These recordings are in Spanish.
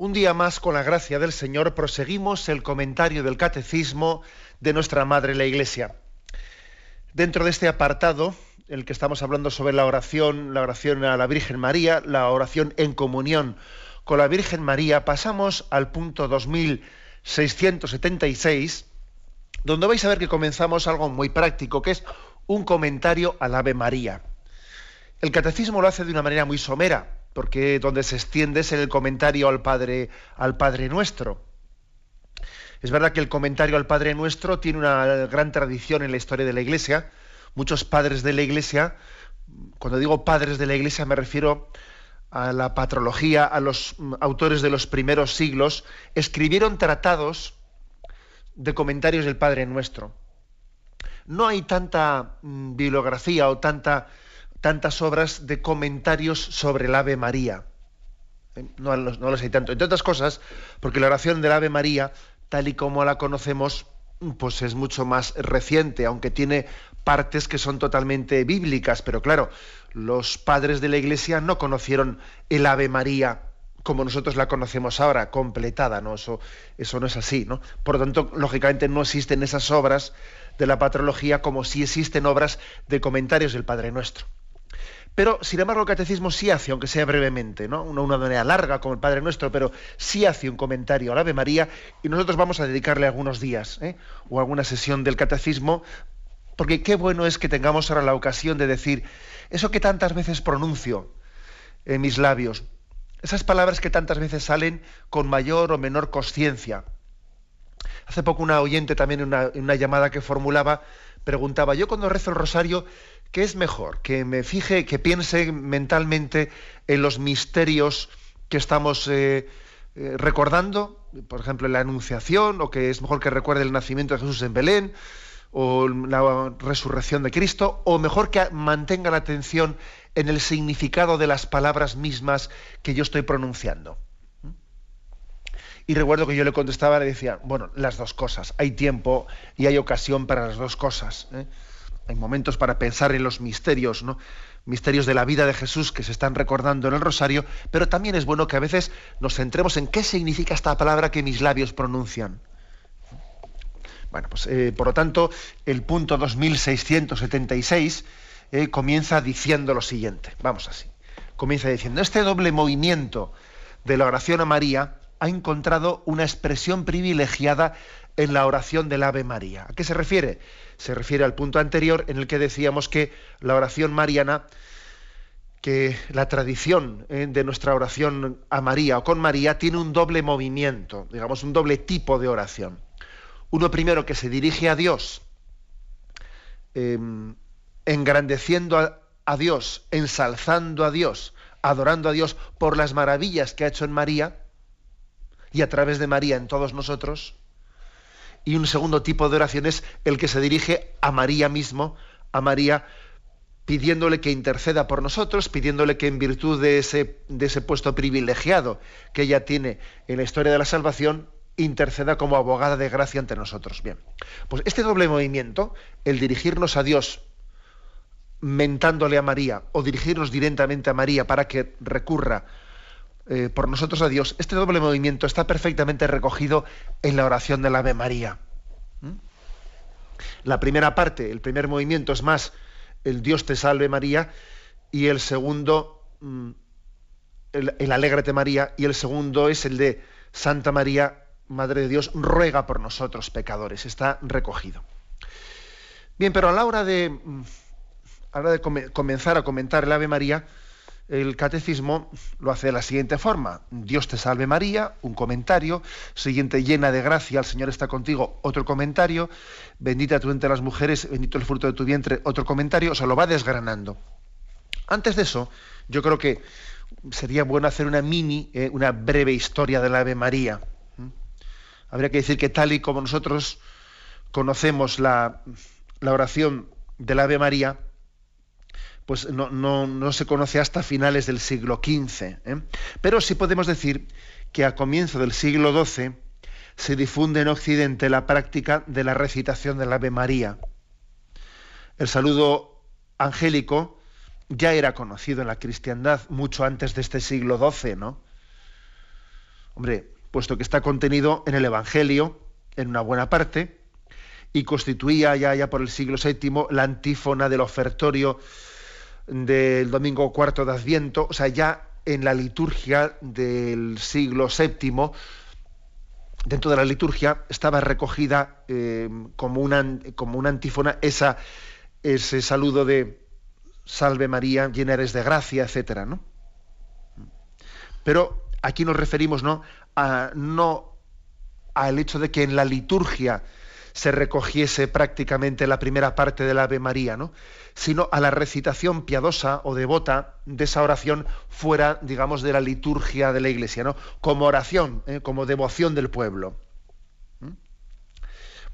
Un día más, con la gracia del Señor, proseguimos el comentario del Catecismo de nuestra Madre la Iglesia. Dentro de este apartado, el que estamos hablando sobre la oración, la oración a la Virgen María, la oración en comunión con la Virgen María, pasamos al punto 2676, donde vais a ver que comenzamos algo muy práctico, que es un comentario al Ave María. El catecismo lo hace de una manera muy somera, porque donde se extiende es en el comentario al Padre, al Padre Nuestro. Es verdad que el comentario al Padre Nuestro tiene una gran tradición en la historia de la Iglesia. Muchos padres de la Iglesia, cuando digo padres de la Iglesia me refiero a la patrología, a los autores de los primeros siglos, escribieron tratados de comentarios del Padre Nuestro. No hay tanta mm, bibliografía o tanta tantas obras de comentarios sobre el Ave María. Eh, no, no los hay tanto. Entre otras cosas, porque la oración del Ave María, tal y como la conocemos, pues es mucho más reciente, aunque tiene partes que son totalmente bíblicas, pero claro, los padres de la Iglesia no conocieron el Ave María como nosotros la conocemos ahora, completada, ¿no? Eso, eso no es así, ¿no? Por lo tanto, lógicamente no existen esas obras de la patrología como si existen obras de comentarios del Padre Nuestro. Pero, sin embargo, el catecismo sí hace, aunque sea brevemente, ¿no? Una, una manera larga, como el Padre Nuestro, pero sí hace un comentario al Ave María y nosotros vamos a dedicarle algunos días ¿eh? o alguna sesión del catecismo, porque qué bueno es que tengamos ahora la ocasión de decir eso que tantas veces pronuncio en mis labios, esas palabras que tantas veces salen con mayor o menor conciencia. Hace poco una oyente también en una llamada que formulaba preguntaba, yo cuando rezo el rosario, ¿qué es mejor? Que me fije, que piense mentalmente en los misterios que estamos eh, eh, recordando, por ejemplo, en la Anunciación, o que es mejor que recuerde el nacimiento de Jesús en Belén, o la resurrección de Cristo, o mejor que mantenga la atención en el significado de las palabras mismas que yo estoy pronunciando. Y recuerdo que yo le contestaba, le decía, bueno, las dos cosas. Hay tiempo y hay ocasión para las dos cosas. ¿eh? Hay momentos para pensar en los misterios, ¿no? Misterios de la vida de Jesús que se están recordando en el rosario, pero también es bueno que a veces nos centremos en qué significa esta palabra que mis labios pronuncian. Bueno, pues eh, por lo tanto, el punto 2676 eh, comienza diciendo lo siguiente. Vamos así. Comienza diciendo, este doble movimiento de la oración a María ha encontrado una expresión privilegiada en la oración del Ave María. ¿A qué se refiere? Se refiere al punto anterior en el que decíamos que la oración mariana, que la tradición eh, de nuestra oración a María o con María tiene un doble movimiento, digamos un doble tipo de oración. Uno primero que se dirige a Dios, em, engrandeciendo a Dios, ensalzando a Dios, adorando a Dios por las maravillas que ha hecho en María, y a través de María en todos nosotros. Y un segundo tipo de oración es el que se dirige a María mismo, a María pidiéndole que interceda por nosotros, pidiéndole que en virtud de ese, de ese puesto privilegiado que ella tiene en la historia de la salvación, interceda como abogada de gracia ante nosotros. Bien, pues este doble movimiento, el dirigirnos a Dios mentándole a María o dirigirnos directamente a María para que recurra eh, por nosotros a Dios, este doble movimiento está perfectamente recogido en la oración del Ave María. ¿Mm? La primera parte, el primer movimiento es más el Dios te salve María y el segundo mm, el, el Alégrate María y el segundo es el de Santa María, Madre de Dios, ruega por nosotros pecadores. Está recogido. Bien, pero a la hora de, mm, a la hora de comenzar a comentar el Ave María, el catecismo lo hace de la siguiente forma. Dios te salve María, un comentario. Siguiente, llena de gracia, el Señor está contigo, otro comentario. Bendita tú entre las mujeres, bendito el fruto de tu vientre, otro comentario. O sea, lo va desgranando. Antes de eso, yo creo que sería bueno hacer una mini, eh, una breve historia del Ave María. habría que decir que tal y como nosotros conocemos la, oración del Ave María, pues no, se conoce hasta finales del siglo XV. ¿eh? Pero sí podemos decir que a comienzo del siglo XII se difunde en Occidente la práctica de la recitación del Ave María. El saludo angélico ya era conocido en la cristiandad mucho antes de este siglo XII, ¿no? Hombre, puesto que está contenido en el Evangelio, en una buena parte, y constituía ya, ya por el siglo VII la antífona del ofertorio del domingo cuarto de Adviento, o sea, ya en la liturgia del siglo VII, dentro de la liturgia, estaba recogida eh, como, una, como una antífona esa, ese saludo de Salve María, llena eres de gracia, etcétera, ¿no? Pero aquí nos referimos ¿no? A, no al hecho de que en la liturgia se recogiese prácticamente la primera parte del Ave María, ¿no? sino a la recitación piadosa o devota de esa oración fuera, digamos, de la liturgia de la Iglesia, ¿no? como oración, ¿eh? como devoción del pueblo. ¿Mm?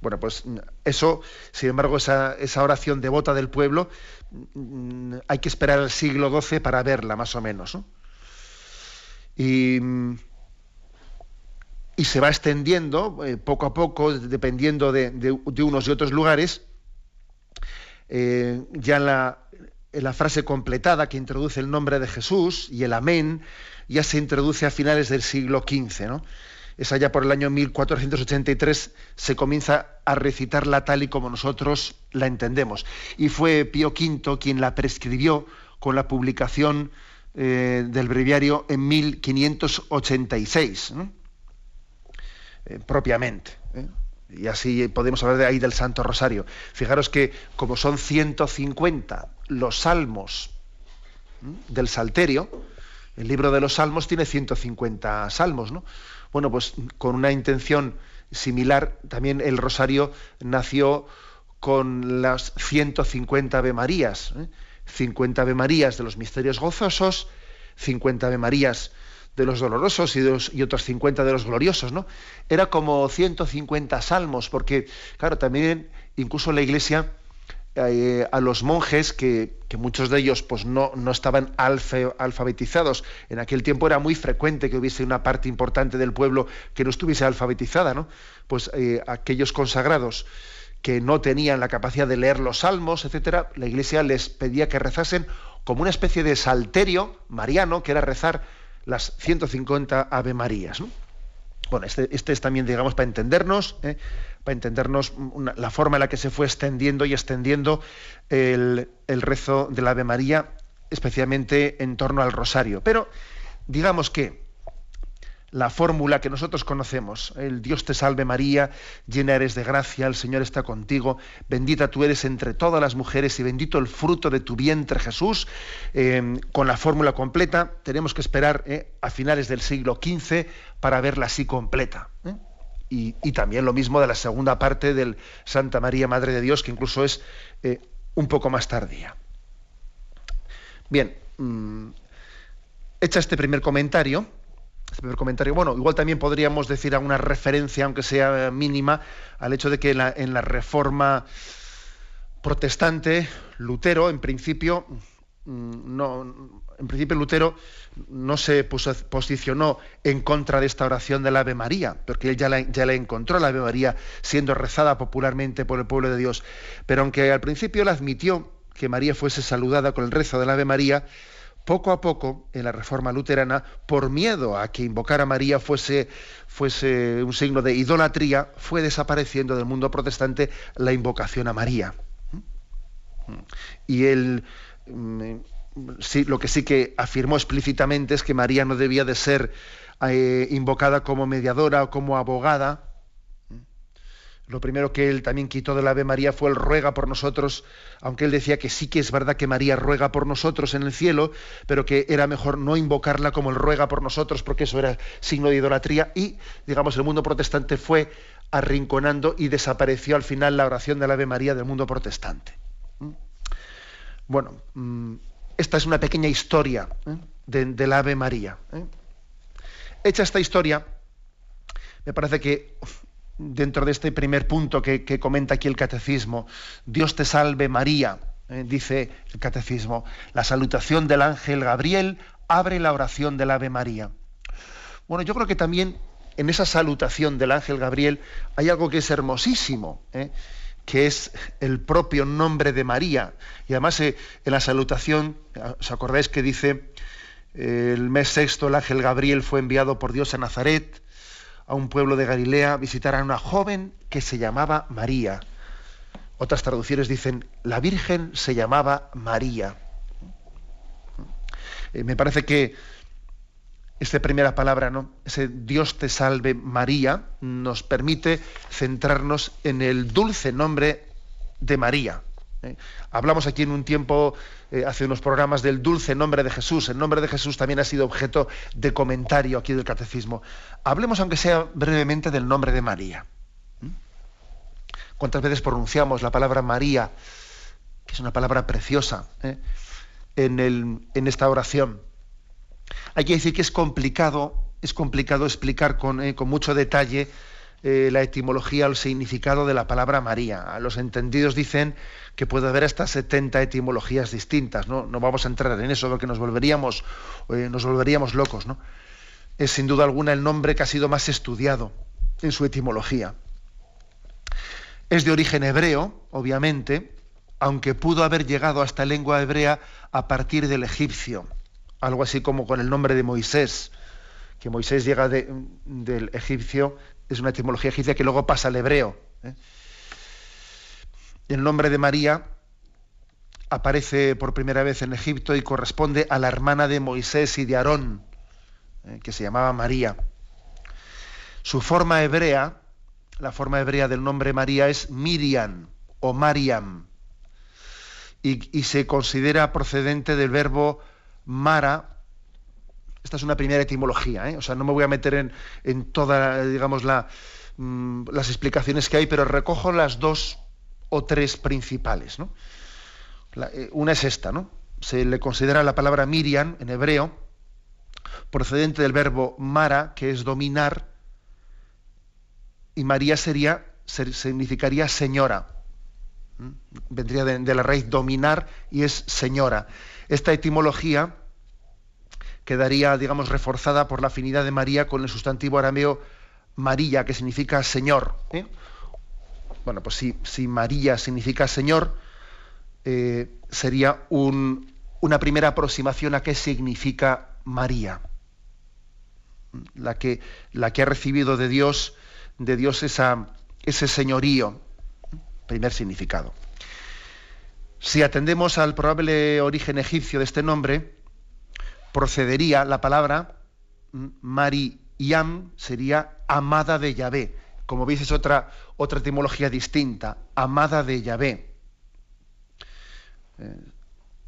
Bueno, pues eso, sin embargo, esa, esa, oración devota del pueblo, mm, hay que esperar al siglo XII para verla, más o menos. ¿no? Y, y se va extendiendo eh, poco a poco, dependiendo de, unos y otros lugares, eh, ya en la, frase completada que introduce el nombre de Jesús y el amén, ya se introduce a finales del siglo XV. ¿no? Es allá por el año 1483 se comienza a recitarla tal y como nosotros la entendemos. Y fue Pío V quien la prescribió con la publicación eh, del breviario en 1586, eh, propiamente. ¿eh? Y así podemos hablar de ahí del Santo Rosario. Fijaros que como son 150 los salmos del Salterio, el libro de los salmos tiene 150 salmos, ¿no? Bueno, pues con una intención similar, también el Rosario nació con las 150 Ave Marías. 50 Ave Marías de los misterios gozosos, 50 Ave Marías de los dolorosos y, y otros 50 de los gloriosos, ¿no? Era como 150 salmos, porque, claro, también incluso la Iglesia eh, a los monjes, que, muchos de ellos pues, no, no estaban alfabetizados, en aquel tiempo era muy frecuente que hubiese una parte importante del pueblo que no estuviese alfabetizada, ¿no? Pues eh, aquellos consagrados que no tenían la capacidad de leer los salmos, etcétera, la Iglesia les pedía que rezasen como una especie de salterio mariano, que era rezar las 150 Ave Marías. Bueno, este, este, es también, digamos, para entendernos, ¿eh? para entendernos la forma en la que se fue extendiendo y extendiendo el, el rezo de la Ave María, especialmente en torno al rosario. Pero digamos que la fórmula que nosotros conocemos. El Dios te salve María, llena eres de gracia, el Señor está contigo, bendita tú eres entre todas las mujeres y bendito el fruto de tu vientre Jesús. Eh, con la fórmula completa tenemos que esperar eh, a finales del siglo XV para verla así completa. ¿eh? Y, también lo mismo de la segunda parte del Santa María, Madre de Dios, que incluso es un poco más tardía. Bien, mm, hecha este primer comentario, este comentario. Bueno, igual también podríamos decir alguna referencia, aunque sea mínima, al hecho de que en la, reforma protestante, Lutero, en principio, mm, no, en principio Lutero no se posicionó en contra de esta oración del Ave María, porque él ya la, encontró, la Ave María, siendo rezada popularmente por el pueblo de Dios. Pero aunque al principio la admitió que María fuese saludada con el rezo del Ave María, poco a poco, en la reforma luterana, por miedo a que invocar a María fuese, un signo de idolatría, fue desapareciendo del mundo protestante la invocación a María. Y él mm, lo que sí que afirmó explícitamente es que María no debía de ser eh, invocada como mediadora o como abogada, lo primero que él también quitó de la Ave María fue el ruega por nosotros, aunque él decía que sí que es verdad que María ruega por nosotros en el cielo, pero que era mejor no invocarla como el ruega por nosotros, porque eso era signo de idolatría, y, digamos, el mundo protestante fue arrinconando y desapareció al final la oración de la Ave María del mundo protestante. ¿Mm? Bueno, mm, esta es una pequeña historia ¿eh? de, la Ave María. ¿eh? Hecha esta historia, me parece que dentro de este primer punto que, comenta aquí el catecismo. Dios te salve María, eh, dice el catecismo. La salutación del ángel Gabriel abre la oración del Ave María. Bueno, yo creo que también en esa salutación del ángel Gabriel hay algo que es hermosísimo, ¿eh? que es el propio nombre de María. Y además eh, en la salutación, ¿os acordáis que dice el mes sexto el ángel Gabriel fue enviado por Dios a Nazaret, a un pueblo de Galilea, visitar a una joven que se llamaba María. Otras traducciones dicen, la Virgen se llamaba María. Eh, me parece que esta primera palabra, ¿no? Ese Dios te salve María, nos permite centrarnos en el dulce nombre de María. ¿Eh? Hablamos aquí en un tiempo, eh, hace unos programas, del dulce nombre de Jesús. El nombre de Jesús también ha sido objeto de comentario aquí del catecismo. Hablemos, aunque sea brevemente, del nombre de María. ¿Cuántas veces pronunciamos la palabra María, que es una palabra preciosa, ¿eh? en, esta oración? Hay que decir que es complicado, es complicado explicar con, mucho detalle eh, la etimología o el significado de la palabra María. Los entendidos dicen que puede haber hasta 70 etimologías distintas. No, no vamos a entrar en eso porque nos volveríamos, eh, nos volveríamos locos. ¿no? Es sin duda alguna el nombre que ha sido más estudiado en su etimología. Es de origen hebreo, obviamente, aunque pudo haber llegado hasta lengua hebrea a partir del egipcio algo así como con el nombre de Moisés, que Moisés llega del egipcio, es una etimología egipcia que luego pasa al hebreo. ¿eh? El nombre de María aparece por primera vez en Egipto y corresponde a la hermana de Moisés y de Aarón, ¿eh? que se llamaba María. Su forma hebrea, la forma hebrea del nombre María es Miriam o Mariam, y se considera procedente del verbo Mara, esta es una primera etimología, ¿eh? o sea, no me voy a meter en, en todas, digamos, mm, las explicaciones que hay, pero recojo las dos o tres principales. Eh, una es esta, ¿no? Se le considera la palabra Miriam en hebreo, procedente del verbo Mara, que es dominar, y María sería, significaría señora. Vendría de la raíz dominar y es señora. Esta etimología quedaría, digamos, reforzada por la afinidad de María con el sustantivo arameo María, que significa Señor. ¿eh? Bueno, pues si, María significa Señor, eh, sería una primera aproximación a qué significa María. La que, la que ha recibido de Dios, de Dios ese señorío. Primer significado. Si atendemos al probable origen egipcio de este nombre, procedería la palabra Mariyam, sería amada de Yahvé. Como veis es otra, otra etimología distinta, amada de Yahvé. Eh,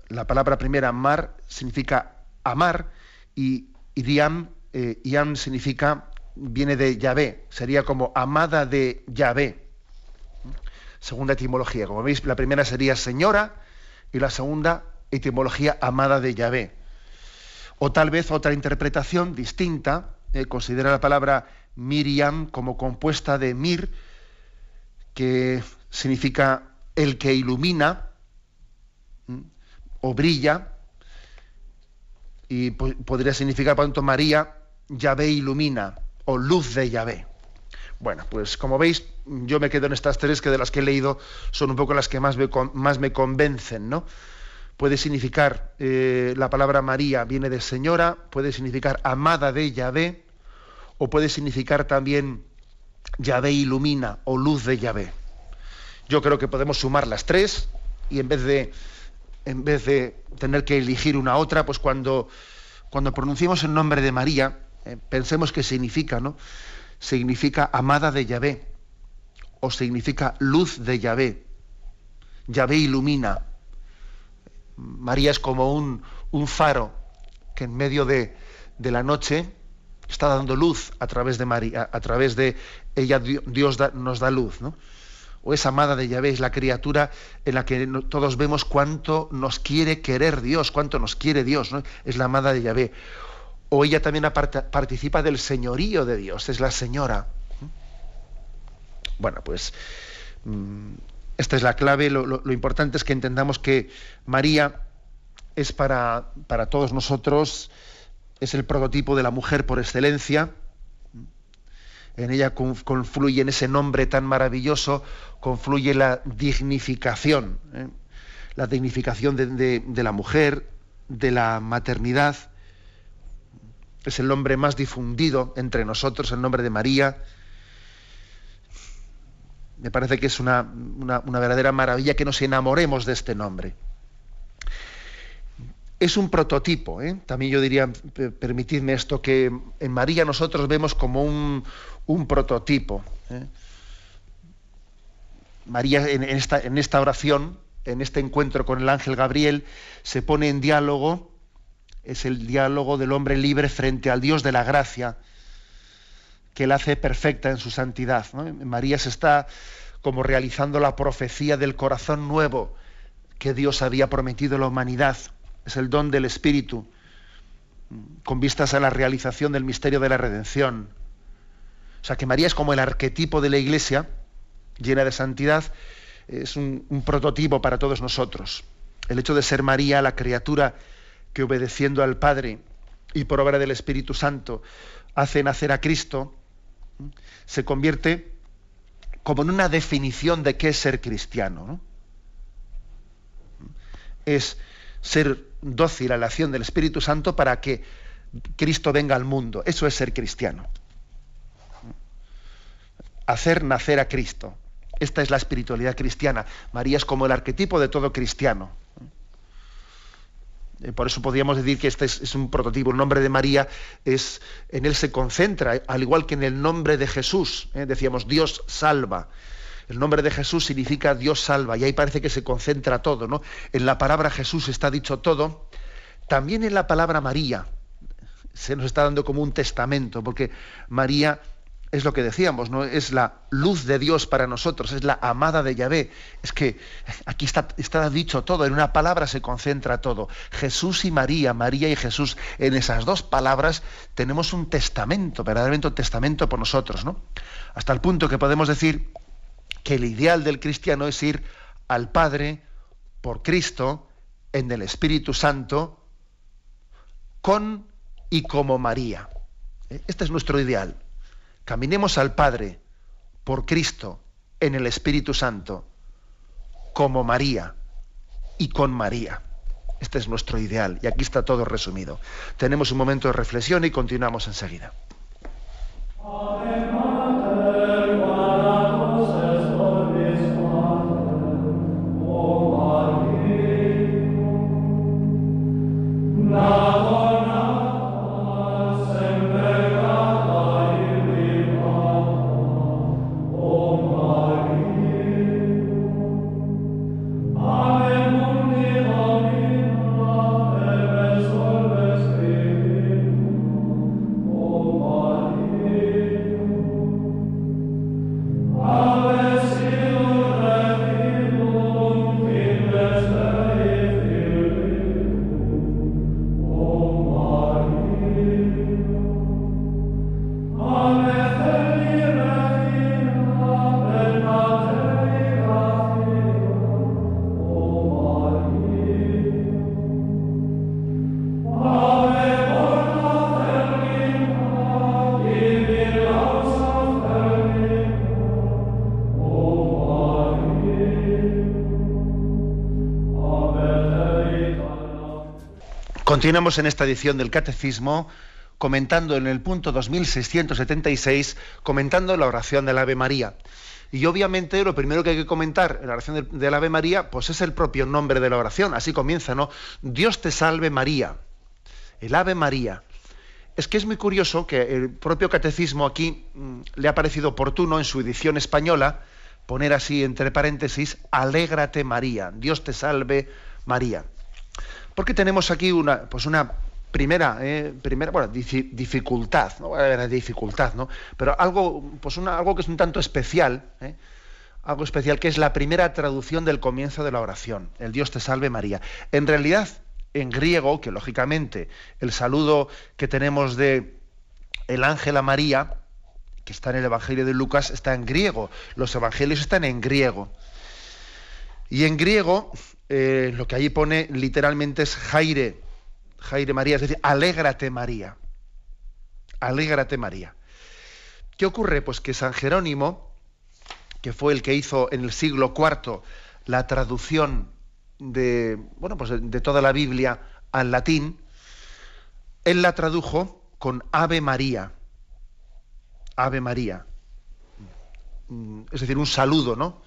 la palabra primera, mar, significa amar y, y diam, eh, significa, viene de Yahvé, sería como amada de Yahvé segunda etimología. Como veis, la primera sería señora y la segunda etimología amada de Yahvé. O tal vez otra interpretación distinta, eh, considera la palabra Miriam como compuesta de mir, que significa el que ilumina o brilla, y podría significar, por tanto, María, Yahvé ilumina, o luz de Yahvé. Bueno, pues como veis, yo me quedo en estas tres que de las que he leído son un poco las que más me, más me convencen, ¿no? Puede significar, eh, la palabra María viene de señora, puede significar amada de Yahvé, o puede significar también Yahvé ilumina o luz de Yahvé. Yo creo que podemos sumar las tres y en vez de, en vez de tener que elegir una otra, pues cuando, cuando el nombre de María, eh, pensemos qué significa, ¿no? significa amada de Yahvé o significa luz de Yahvé. Yahvé ilumina. María es como un, faro que en medio de, la noche está dando luz a través de María, a través de ella Dios nos da luz, ¿no? O es amada de Yahvé, es la criatura en la que todos vemos cuánto nos quiere querer Dios, cuánto nos quiere Dios, ¿no? Es la amada de Yahvé o ella también participa del señorío de Dios, es la señora. Bueno, pues mm, esta es la clave. Lo, importante es que entendamos que María es para, para todos nosotros, es el prototipo de la mujer por excelencia. En ella confluye en ese nombre tan maravilloso, confluye la dignificación, ¿eh? la dignificación de, de la mujer, de la maternidad. Es el nombre más difundido entre nosotros, el nombre de María me parece que es una, verdadera maravilla que nos enamoremos de este nombre. Es un prototipo, ¿eh? también yo diría, permitidme esto, que en María nosotros vemos como un, prototipo. ¿eh? María en esta, en esta oración, en este encuentro con el ángel Gabriel, se pone en diálogo, es el diálogo del hombre libre frente al Dios de la gracia, que la hace perfecta en su santidad. María se está como realizando la profecía del corazón nuevo que Dios había prometido a la humanidad. Es el don del Espíritu, con vistas a la realización del misterio de la redención. O sea que María es como el arquetipo de la Iglesia, llena de santidad, es un, un prototipo para todos nosotros. El hecho de ser María, la criatura que obedeciendo al Padre y por obra del Espíritu Santo hace nacer a Cristo, se convierte como en una definición de qué es ser cristiano. Es ser dócil a la acción del Espíritu Santo para que Cristo venga al mundo. Eso es ser cristiano. Hacer nacer a Cristo. Esta es la espiritualidad cristiana. María es como el arquetipo de todo cristiano. Eh, por eso podríamos decir que este es, un prototipo. El nombre de María es, en él se concentra, al igual que en el nombre de Jesús. ¿eh? Decíamos, Dios salva. El nombre de Jesús significa Dios salva, y ahí parece que se concentra todo, ¿no? En la palabra Jesús está dicho todo, también en la palabra María se nos está dando como un testamento, porque María es lo que decíamos, ¿no? Es la luz de Dios para nosotros, es la amada de Yahvé. Es que aquí está, está, dicho todo, en una palabra se concentra todo. Jesús y María, María y Jesús, en esas dos palabras tenemos un testamento, verdaderamente un testamento por nosotros, ¿no? Hasta el punto que podemos decir que el ideal del cristiano es ir al Padre por Cristo, en el Espíritu Santo, con y como María. Este es nuestro ideal Caminemos al Padre por Cristo en el Espíritu Santo, como María y con María. Este es nuestro ideal y aquí está todo resumido. Tenemos un momento de reflexión y continuamos enseguida. Continuamos en esta edición del Catecismo comentando en el punto 2676, comentando la oración del Ave María. Y obviamente lo primero que hay que comentar en la oración del, Ave María, pues es el propio nombre de la oración. Así comienza, ¿no? Dios te salve María. El Ave María. Es que es muy curioso que el propio catecismo aquí mm, le ha parecido oportuno en su edición española poner así entre paréntesis, alégrate María, Dios te salve María. Porque tenemos aquí una, pues una primera, eh, primera bueno, dificultad, no voy a dificultad, ¿no? Pero algo, pues una, algo que es un tanto especial, ¿eh? algo especial, que es la primera traducción del comienzo de la oración, el Dios te salve María. En realidad, en griego, que lógicamente el saludo que tenemos de el ángel a María, que está en el Evangelio de Lucas, está en griego. Los evangelios están en griego. Y en griego, eh, lo que allí pone literalmente es Jaire, Jaire María, es decir, alégrate María. Alégrate María. ¿Qué ocurre? Pues que San Jerónimo, que fue el que hizo en el siglo IV la traducción de, bueno, pues de toda la Biblia al latín, él la tradujo con Ave María. Ave María. Mm, es decir, un saludo, ¿no?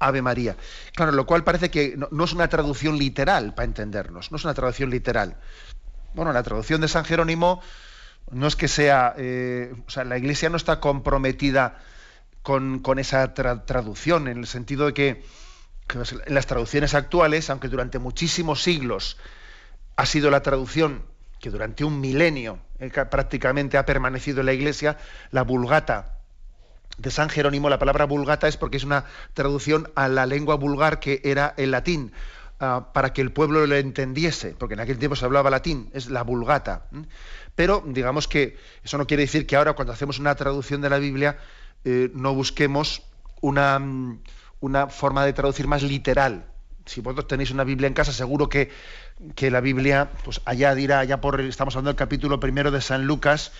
Ave María. Claro, lo cual parece que no, es una traducción literal, para entendernos, no es una traducción literal. Bueno, la traducción de San Jerónimo no es que sea, eh, o sea, la Iglesia no está comprometida con, esa traducción, en el sentido de que, en las traducciones actuales, aunque durante muchísimos siglos ha sido la traducción que durante un milenio eh, prácticamente ha permanecido en la Iglesia, la Vulgata de San Jerónimo, la palabra Vulgata es porque es una traducción a la lengua vulgar que era el latín, ah, para que el pueblo lo entendiese, porque en aquel tiempo se hablaba latín, es la Vulgata. Pero digamos que eso no quiere decir que ahora cuando hacemos una traducción de la Biblia eh, no busquemos una, mm, una forma de traducir más literal, si vosotros tenéis una Biblia en casa, seguro que, que la Biblia, pues allá dirá, allá por, estamos hablando del capítulo primero de San Lucas,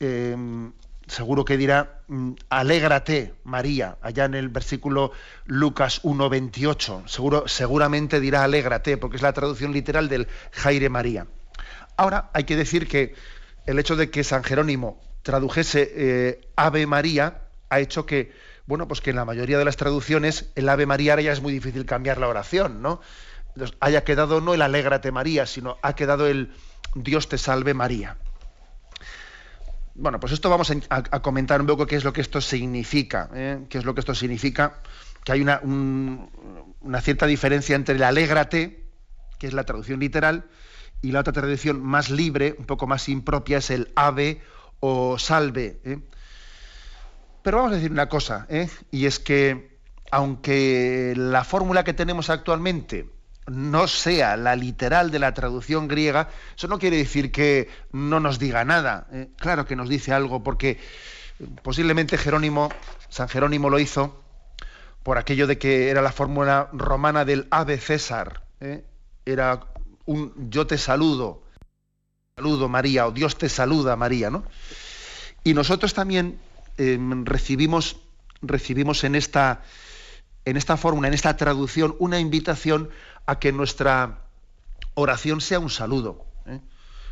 em, seguro que dirá, mm, alégrate María, allá en el versículo Lucas 1.28, seguro, seguramente dirá alégrate, porque es la traducción literal del Jaire María. Ahora hay que decir que el hecho de que San Jerónimo tradujese eh, Ave María ha hecho que bueno, pues que en la mayoría de las traducciones el Ave María ahora ya es muy difícil cambiar la oración, ¿no? Entonces, haya quedado no el Alégrate María, sino ha quedado el Dios te salve María. Bueno, pues esto vamos a, comentar un poco qué es lo que esto significa, ¿eh? qué es lo que esto significa, que hay una, cierta diferencia entre el Alégrate, que es la traducción literal, y la otra traducción más libre, un poco más impropia, es el Ave o Salve. ¿eh? Pero vamos a decir una cosa, ¿eh? y es que aunque la fórmula que tenemos actualmente no sea la literal de la traducción griega, eso no quiere decir que no nos diga nada. ¿eh? Claro que nos dice algo, porque posiblemente Jerónimo, San Jerónimo lo hizo por aquello de que era la fórmula romana del ave César. ¿eh? Era un yo te saludo, saludo María, o Dios te saluda María, ¿no? Y nosotros también recibimos, recibimos en esta, en esta fórmula, en esta traducción, una invitación a que nuestra oración sea un saludo. ¿eh?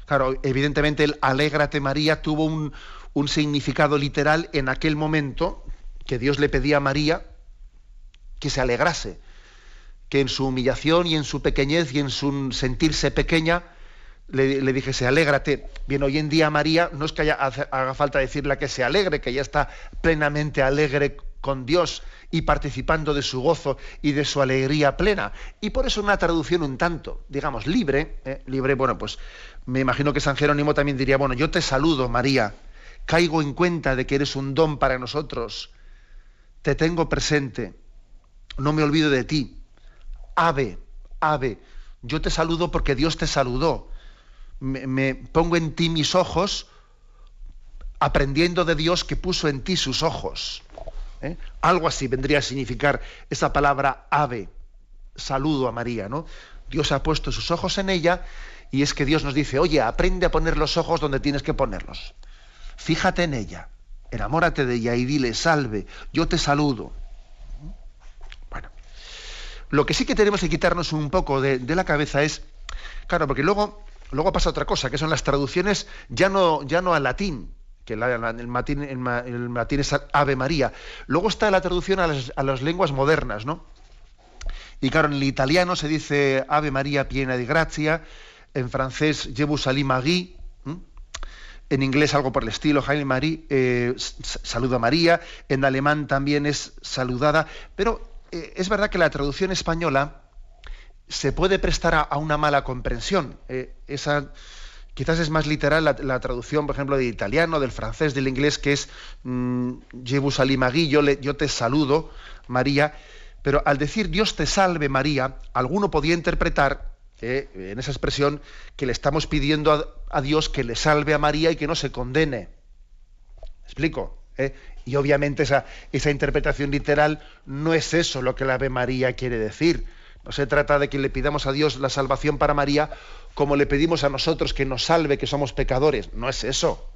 Claro, evidentemente el Alégrate María tuvo un, un significado literal en aquel momento que Dios le pedía a María que se alegrase, que en su humillación y en su pequeñez y en su sentirse pequeña, le, dijese, alégrate. Bien, hoy en día María no es que haya, haga falta decirle que se alegre, que ya está plenamente alegre con Dios y participando de su gozo y de su alegría plena. Y por eso una traducción un tanto, digamos, libre, ¿eh? libre, bueno, pues me imagino que San Jerónimo también diría, bueno, yo te saludo, María, caigo en cuenta de que eres un don para nosotros, te tengo presente, no me olvido de ti. Ave, ave, yo te saludo porque Dios te saludó me, pongo en ti mis ojos, aprendiendo de Dios que puso en ti sus ojos. ¿Eh? Algo así vendría a significar esa palabra ave, saludo a María, ¿no? Dios ha puesto sus ojos en ella y es que Dios nos dice, oye, aprende a poner los ojos donde tienes que ponerlos. Fíjate en ella, enamórate de ella y dile, salve, yo te saludo. Bueno, lo que sí que tenemos que quitarnos un poco de, de la cabeza es, claro, porque luego Luego pasa otra cosa, que son las traducciones ya no, ya no al latín, que el, latín, el, latín, es Ave María. Luego está la traducción a las, lenguas modernas, ¿no? Y claro, en el italiano se dice Ave María piena de gracia, en francés Jerusalem Marie, en inglés algo por el estilo, Jaime Marie, eh, saluda a María, en alemán también es saludada, pero eh, es verdad que la traducción española se puede prestar a, una mala comprensión. Eh, esa, quizás es más literal la, traducción, por ejemplo, del italiano, del francés, del inglés, que es mm, Jerusalem yo, yo te saludo, María. Pero al decir Dios te salve, María, alguno podía interpretar eh, en esa expresión que le estamos pidiendo a, Dios que le salve a María y que no se condene. ¿Explico? ¿eh? Y obviamente esa, esa interpretación literal no es eso lo que la Ave María quiere decir. No se trata de que le pidamos a Dios la salvación para María como le pedimos a nosotros que nos salve, que somos pecadores. No es eso.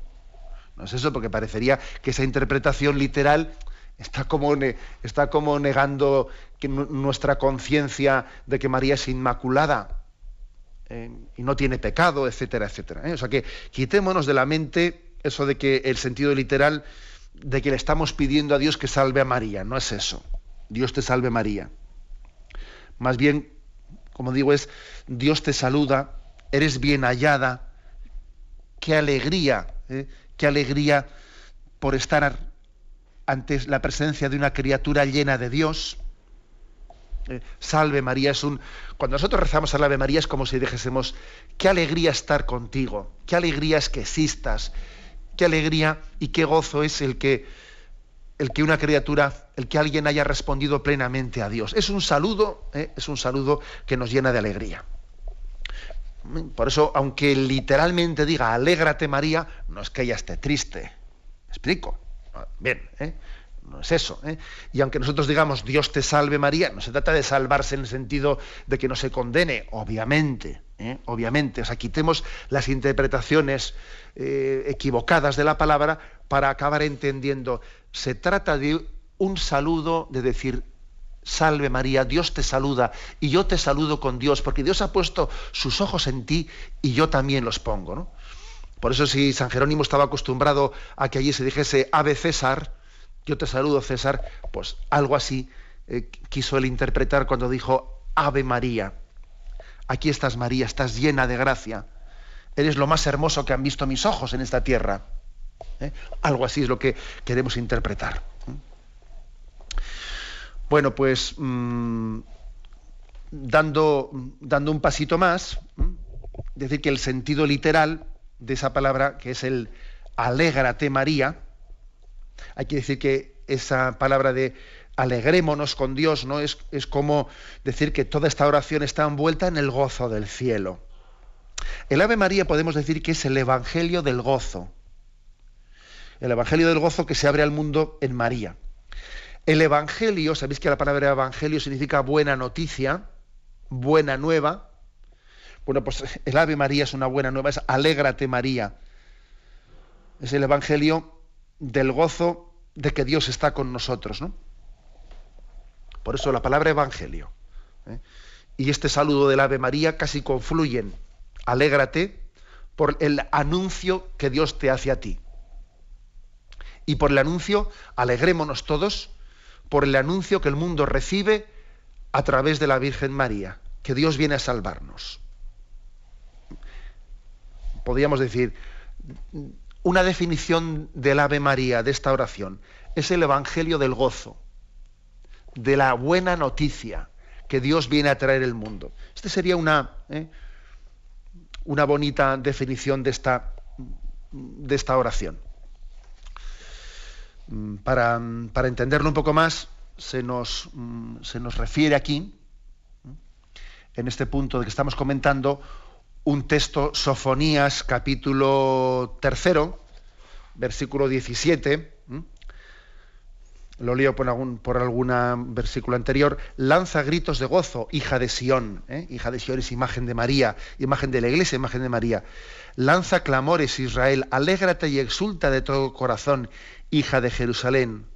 No es eso, porque parecería que esa interpretación literal está como, está como negando nuestra conciencia de que María es inmaculada y no tiene pecado, etcétera, etcétera. ¿eh? O sea que quitémonos de la mente eso de que el sentido literal de que le estamos pidiendo a Dios que salve a María. No es eso. Dios te salve María. Más bien, como digo, es Dios te saluda, eres bien hallada. Qué alegría, ¿eh? qué alegría por estar ante la presencia de una criatura llena de Dios. Eh, salve María es un. Cuando nosotros rezamos a Ave María es como si dijésemos, qué alegría estar contigo, qué alegría es que existas, qué alegría y qué gozo es el que, el que una criatura, el que alguien haya respondido plenamente a Dios. Es un saludo, ¿eh? es un saludo que nos llena de alegría. Por eso, aunque literalmente diga alégrate María, no es que ella esté triste. ¿Me explico? Bien, ¿eh? No es eso. ¿eh? Y aunque nosotros digamos Dios te salve María, no se trata de salvarse en el sentido de que no se condene, obviamente, ¿eh? obviamente. O sea, quitemos las interpretaciones eh, equivocadas de la palabra para acabar entendiendo. Se trata de un saludo, de decir, salve María, Dios te saluda y yo te saludo con Dios, porque Dios ha puesto sus ojos en ti y yo también los pongo. ¿no? Por eso si San Jerónimo estaba acostumbrado a que allí se dijese Ave César, yo te saludo César, pues algo así eh, quiso él interpretar cuando dijo Ave María. Aquí estás María, estás llena de gracia. Eres lo más hermoso que han visto mis ojos en esta tierra. ¿eh? Algo así es lo que queremos interpretar. Bueno, pues mm, dando, dando un pasito más, decir que el sentido literal de esa palabra, que es el alégrate María, hay que decir que esa palabra de alegrémonos con Dios, ¿no? Es, es como decir que toda esta oración está envuelta en el gozo del cielo. El Ave María podemos decir que es el Evangelio del gozo. El Evangelio del gozo que se abre al mundo en María. El Evangelio, sabéis que la palabra Evangelio significa buena noticia, buena nueva. Bueno, pues el Ave María es una buena nueva, es alégrate María. Es el Evangelio del gozo de que Dios está con nosotros, ¿no? Por eso la palabra evangelio ¿eh? y este saludo del Ave María casi confluyen. Alégrate por el anuncio que Dios te hace a ti. Y por el anuncio, alegrémonos todos por el anuncio que el mundo recibe a través de la Virgen María, que Dios viene a salvarnos. Podríamos decir, una definición del Ave María, de esta oración, es el Evangelio del gozo, de la buena noticia que Dios viene a traer al mundo. Esta sería una, ¿eh? una bonita definición de esta, de esta oración. Mm, para, para, entenderlo un poco más, se nos, mm, se nos refiere aquí, en este punto de que estamos comentando, un texto, Sofonías, capítulo tercero, versículo 17. Lo leo por algún alguna versículo anterior. Lanza gritos de gozo, hija de Sión. ¿eh? Hija de Sión es imagen de María, imagen de la iglesia, imagen de María. Lanza clamores, Israel. Alégrate y exulta de todo corazón, hija de Jerusalén.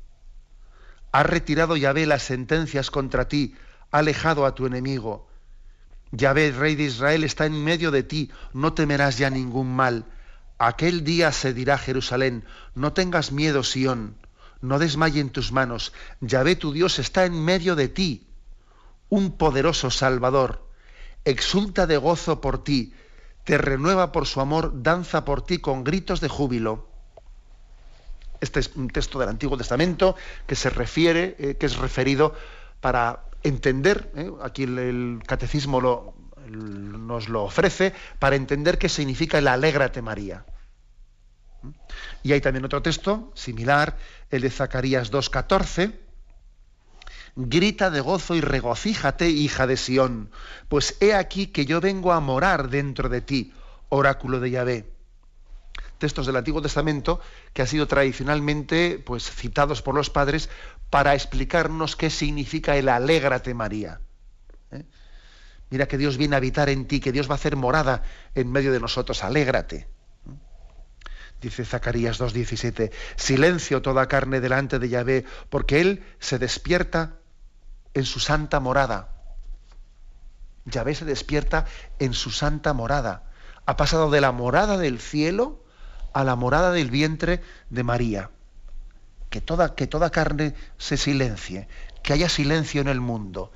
Ha retirado Yahvé las sentencias contra ti, ha alejado a tu enemigo Yahvé, Rey de Israel, está en medio de ti, no temerás ya ningún mal. Aquel día se dirá Jerusalén, no tengas miedo, Sión, no desmaye en tus manos. Yahvé tu Dios está en medio de ti, un poderoso Salvador. Exulta de gozo por ti, te renueva por su amor, danza por ti con gritos de júbilo. Este es un texto del Antiguo Testamento que se refiere, eh, que es referido para entender, ¿eh? aquí el, catecismo nos lo ofrece, para entender qué significa el alégrate María. Y hay también otro texto similar, el de Zacarías 2.14. Grita de gozo y regocíjate, hija de Sión, pues he aquí que yo vengo a morar dentro de ti, oráculo de Yahvé. textos del Antiguo Testamento que han sido tradicionalmente pues, citados por los padres para explicarnos qué significa el alégrate María. ¿eh? Mira que Dios viene a habitar en ti, que Dios va a hacer morada en medio de nosotros, alégrate. Dice Zacarías 2.17, silencio toda carne delante de Yahvé, porque Él se despierta en su santa morada. Yahvé se despierta en su santa morada. Ha pasado de la morada del cielo a la morada del vientre de María. Que toda, que toda carne se silencie, que haya silencio en el mundo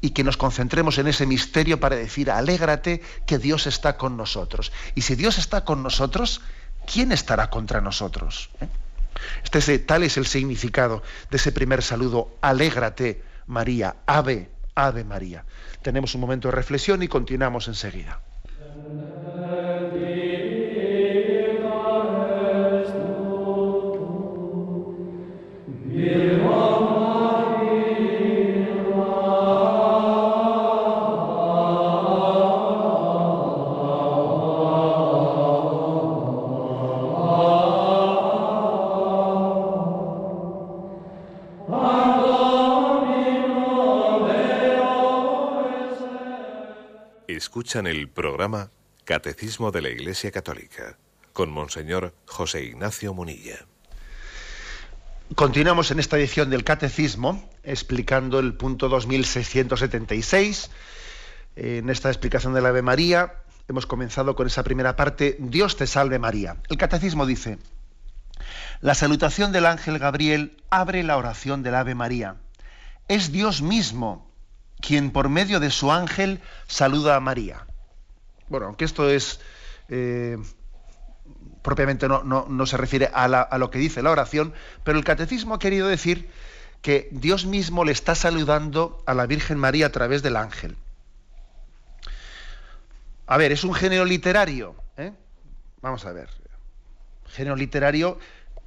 y que nos concentremos en ese misterio para decir, alégrate que Dios está con nosotros. Y si Dios está con nosotros, ¿quién estará contra nosotros? ¿Eh? Este tal es el significado de ese primer saludo, alégrate María, ave, ave María. Tenemos un momento de reflexión y continuamos enseguida. Escuchan el programa Catecismo de la Iglesia Católica con Monseñor José Ignacio Munilla. Continuamos en esta edición del Catecismo explicando el punto 2676. En esta explicación de la Ave María hemos comenzado con esa primera parte, Dios te salve María. El Catecismo dice, la salutación del ángel Gabriel abre la oración del Ave María. Es Dios mismo quien por medio de su ángel saluda a María. Bueno, aunque esto es eh, propiamente no, se refiere a, lo que dice la oración, pero el catecismo ha querido decir que Dios mismo le está saludando a la Virgen María a través del ángel. A ver, es un género literario. ¿eh? Vamos a ver. Género literario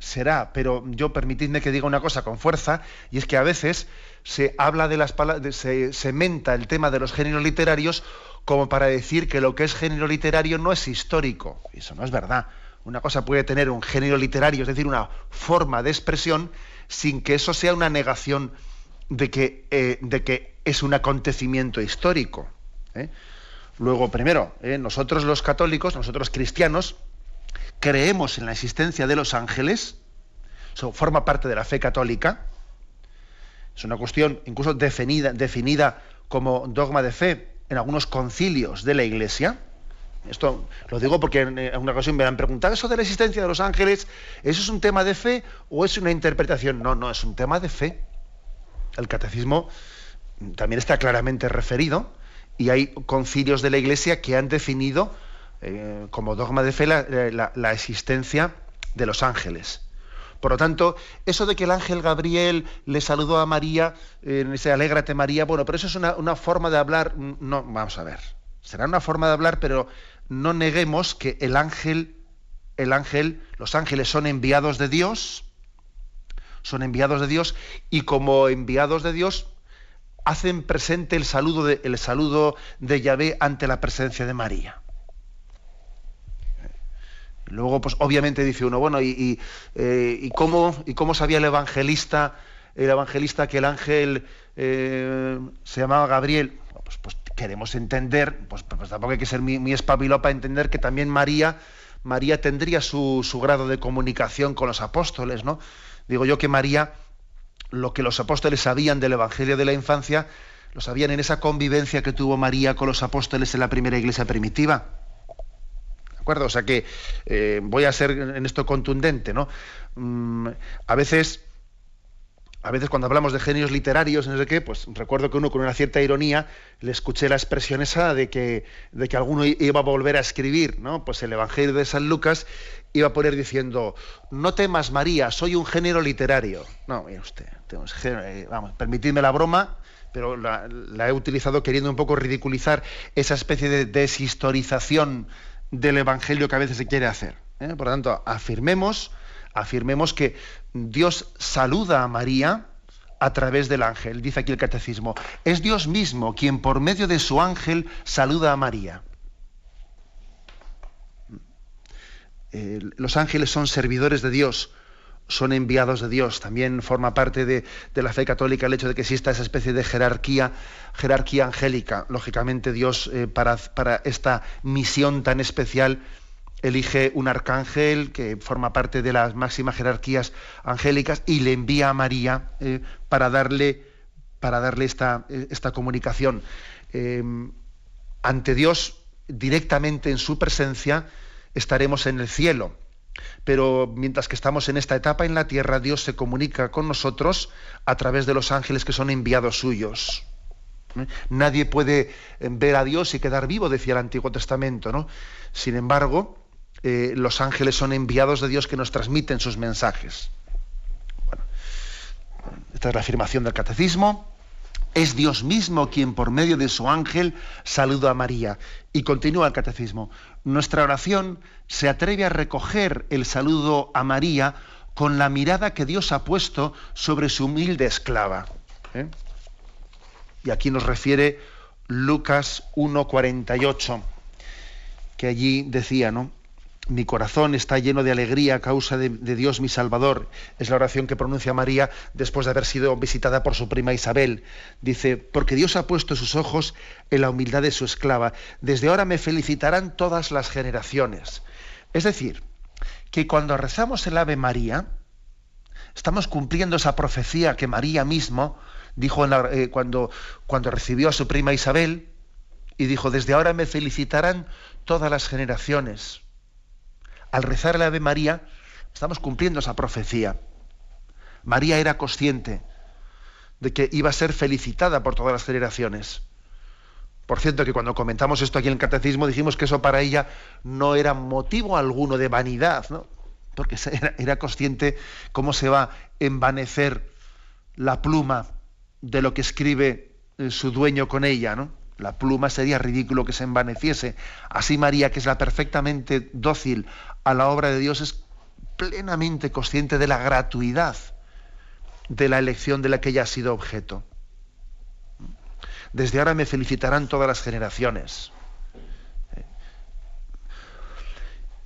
será, pero yo permitidme que diga una cosa con fuerza, y es que a veces se habla de las palabras, se, menta el tema de los géneros literarios como para decir que lo que es género literario no es histórico. Eso no es verdad. Una cosa puede tener un género literario, es decir, una forma de expresión, sin que eso sea una negación de que, eh, de que es un acontecimiento histórico. ¿eh? Luego, primero, ¿eh? nosotros los católicos, nosotros cristianos, creemos en la existencia de los ángeles, eso forma parte de la fe católica, es una cuestión incluso definida, como dogma de fe en algunos concilios de la Iglesia. Esto lo digo porque en una ocasión me han preguntado eso de la existencia de los ángeles, ¿eso es un tema de fe o es una interpretación? No, no, es un tema de fe. El catecismo también está claramente referido y hay concilios de la Iglesia que han definido eh, como dogma de fe la existencia de los ángeles. Por lo tanto, eso de que el ángel Gabriel le saludó a María, en ese alégrate María, bueno, pero eso es una, forma de hablar, no, vamos a ver, será una forma de hablar, pero no neguemos que el ángel, el ángel, los ángeles son enviados de Dios, son enviados de Dios, y como enviados de Dios, hacen presente el saludo de, el saludo de Yahvé ante la presencia de María. Luego, pues obviamente dice uno, bueno, ¿y, eh, cómo, y cómo sabía el evangelista, el evangelista que el ángel eh, se llamaba Gabriel? Pues, pues, queremos entender, pues, pues, tampoco hay que ser muy, espabilo para entender que también María, María tendría su, su, grado de comunicación con los apóstoles, ¿no? Digo yo que María, lo que los apóstoles sabían del Evangelio de la infancia, lo sabían en esa convivencia que tuvo María con los apóstoles en la primera iglesia primitiva acuerdo? O sea que eh, voy a ser en esto contundente, ¿no? Mm, a veces a veces cuando hablamos de genios literarios, no sé qué, pues recuerdo que uno con una cierta ironía le escuché la expresión esa de que, de que alguno iba a volver a escribir, ¿no? Pues el Evangelio de San Lucas iba a poner diciendo, no temas María, soy un género literario. No, mire usted, eh, vamos, permitidme la broma, pero la, he utilizado queriendo un poco ridiculizar esa especie de deshistorización del Evangelio que a veces se quiere hacer. ¿eh? Por lo tanto, afirmemos, afirmemos que Dios saluda a María a través del ángel. Dice aquí el catecismo, es Dios mismo quien por medio de su ángel saluda a María. eh, los ángeles son servidores de Dios, son enviados de Dios. También forma parte de, la fe católica el hecho de que exista esa especie de jerarquía, jerarquía angélica. Lógicamente Dios eh, para, para, esta misión tan especial elige un arcángel que forma parte de las máximas jerarquías angélicas y le envía a María eh, para darle, para darle esta, esta comunicación. Ante Dios, directamente en su presencia, estaremos en el cielo pero mientras que estamos en esta etapa en la tierra, Dios se comunica con nosotros a través de los ángeles que son enviados suyos. Nadie puede eh, ver a Dios y quedar vivo, decía el Antiguo Testamento, ¿no? Sin embargo, eh, los ángeles son enviados de Dios que nos transmiten sus mensajes. esta es la afirmación del catecismo. Es Dios mismo quien por medio de su ángel saluda a María. Y continúa el catecismo. Nuestra oración se atreve a recoger el saludo a María con la mirada que Dios ha puesto sobre su humilde esclava. ¿eh? Y aquí nos refiere Lucas 1.48, que allí decía, ¿no? Mi corazón está lleno de alegría a causa de, Dios mi Salvador. Es la oración que pronuncia María después de haber sido visitada por su prima Isabel. Dice, porque Dios ha puesto sus ojos en la humildad de su esclava. Desde ahora me felicitarán todas las generaciones. Es decir, que cuando rezamos el Ave María, estamos cumpliendo esa profecía que María mismo dijo eh, cuando, cuando recibió a su prima Isabel y dijo, desde ahora me felicitarán todas las generaciones al rezar la Ave María, estamos cumpliendo esa profecía. María era consciente de que iba a ser felicitada por todas las generaciones. Por cierto, que cuando comentamos esto aquí en el catecismo dijimos que eso para ella no era motivo alguno de vanidad, ¿no? porque era, consciente cómo se va a envanecer la pluma de lo que escribe eh, su dueño con ella, ¿no? La pluma sería ridículo que se envaneciese. Así María, que es la perfectamente dócil a la obra de Dios, es plenamente consciente de la gratuidad de la elección de la que ella ha sido objeto. Desde ahora me felicitarán todas las generaciones.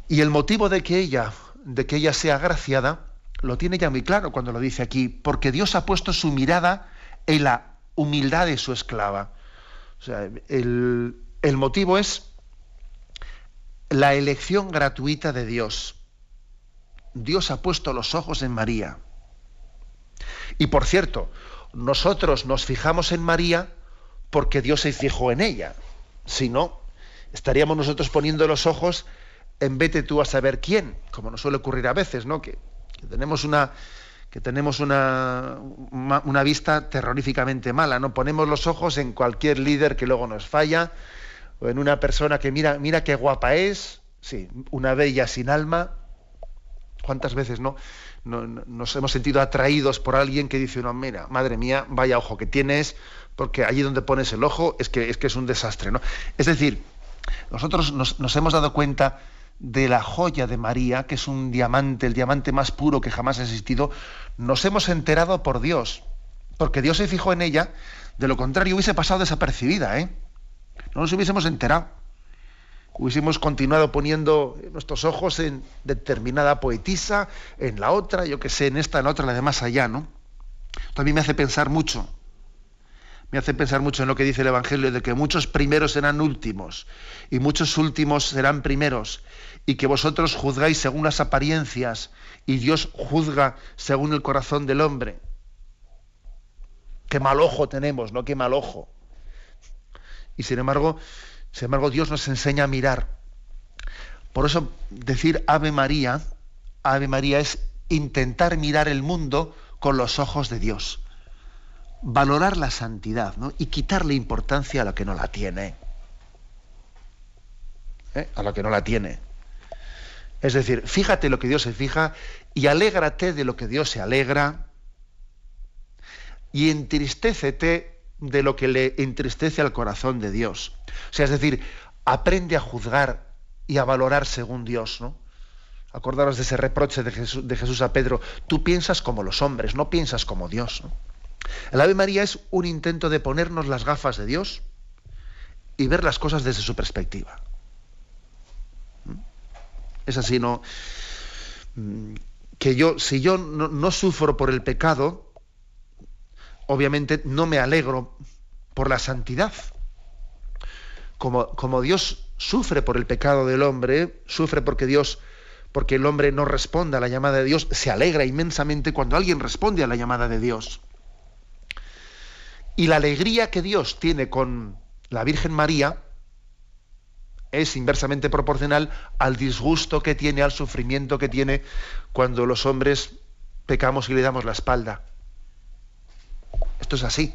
Y el motivo de que ella, de que ella sea agraciada, lo tiene ya muy claro cuando lo dice aquí, porque Dios ha puesto su mirada en la humildad de su esclava. O sea, el, el motivo es la elección gratuita de Dios. Dios ha puesto los ojos en María. Y por cierto, nosotros nos fijamos en María porque Dios se fijó en ella. Si no, estaríamos nosotros poniendo los ojos en vete tú a saber quién, como nos suele ocurrir a veces, ¿no? Que, tenemos una que tenemos una, una, vista terroríficamente mala, ¿no? Ponemos los ojos en cualquier líder que luego nos falla, o en una persona que mira, mira qué guapa es, sí, una bella sin alma. ¿Cuántas veces no, nos hemos sentido atraídos por alguien que dice, no, mira, madre mía, vaya ojo que tienes, porque allí donde pones el ojo es que es, que es un desastre, ¿no? Es decir, nosotros nos, hemos dado cuenta de la joya de María, que es un diamante, el diamante más puro que jamás ha existido, nos hemos enterado por Dios, porque Dios se fijó en ella, de lo contrario hubiese pasado desapercibida, ¿eh? No nos hubiésemos enterado. Hubiésemos continuado poniendo nuestros ojos en determinada poetisa, en la otra, yo que sé, en esta, en la otra, la de más allá, ¿no? También me hace pensar mucho me hace pensar mucho en lo que dice el Evangelio de que muchos primeros serán últimos y muchos últimos serán primeros y que vosotros juzgáis según las apariencias y Dios juzga según el corazón del hombre. Qué mal ojo tenemos, ¿no? Qué mal ojo. Y sin embargo, sin embargo Dios nos enseña a mirar. Por eso decir Ave María, Ave María es intentar mirar el mundo con los ojos de Dios valorar la santidad y quitarle importancia a la que no la tiene. ¿Eh? A la que no la tiene. Es decir, fíjate lo que Dios se fija y alégrate de lo que Dios se alegra y entristécete de lo que le entristece al corazón de Dios. O sea, es decir, aprende a juzgar y a valorar según Dios, ¿no? Acordaros de ese reproche de Jesús, a Pedro, tú piensas como los hombres, no piensas como Dios. ¿no? El Ave María es un intento de ponernos las gafas de Dios y ver las cosas desde su perspectiva. ¿Mm? Es así, no. Mm, que yo, si yo no, sufro por el pecado, obviamente no me alegro por la santidad. Como, Dios sufre por el pecado del hombre, sufre porque Dios, porque el hombre no responde a la llamada de Dios, se alegra inmensamente cuando alguien responde a la llamada de Dios. Y la alegría que Dios tiene con la Virgen María es inversamente proporcional al disgusto que tiene, al sufrimiento que tiene cuando los hombres pecamos y le damos la espalda. Esto es así.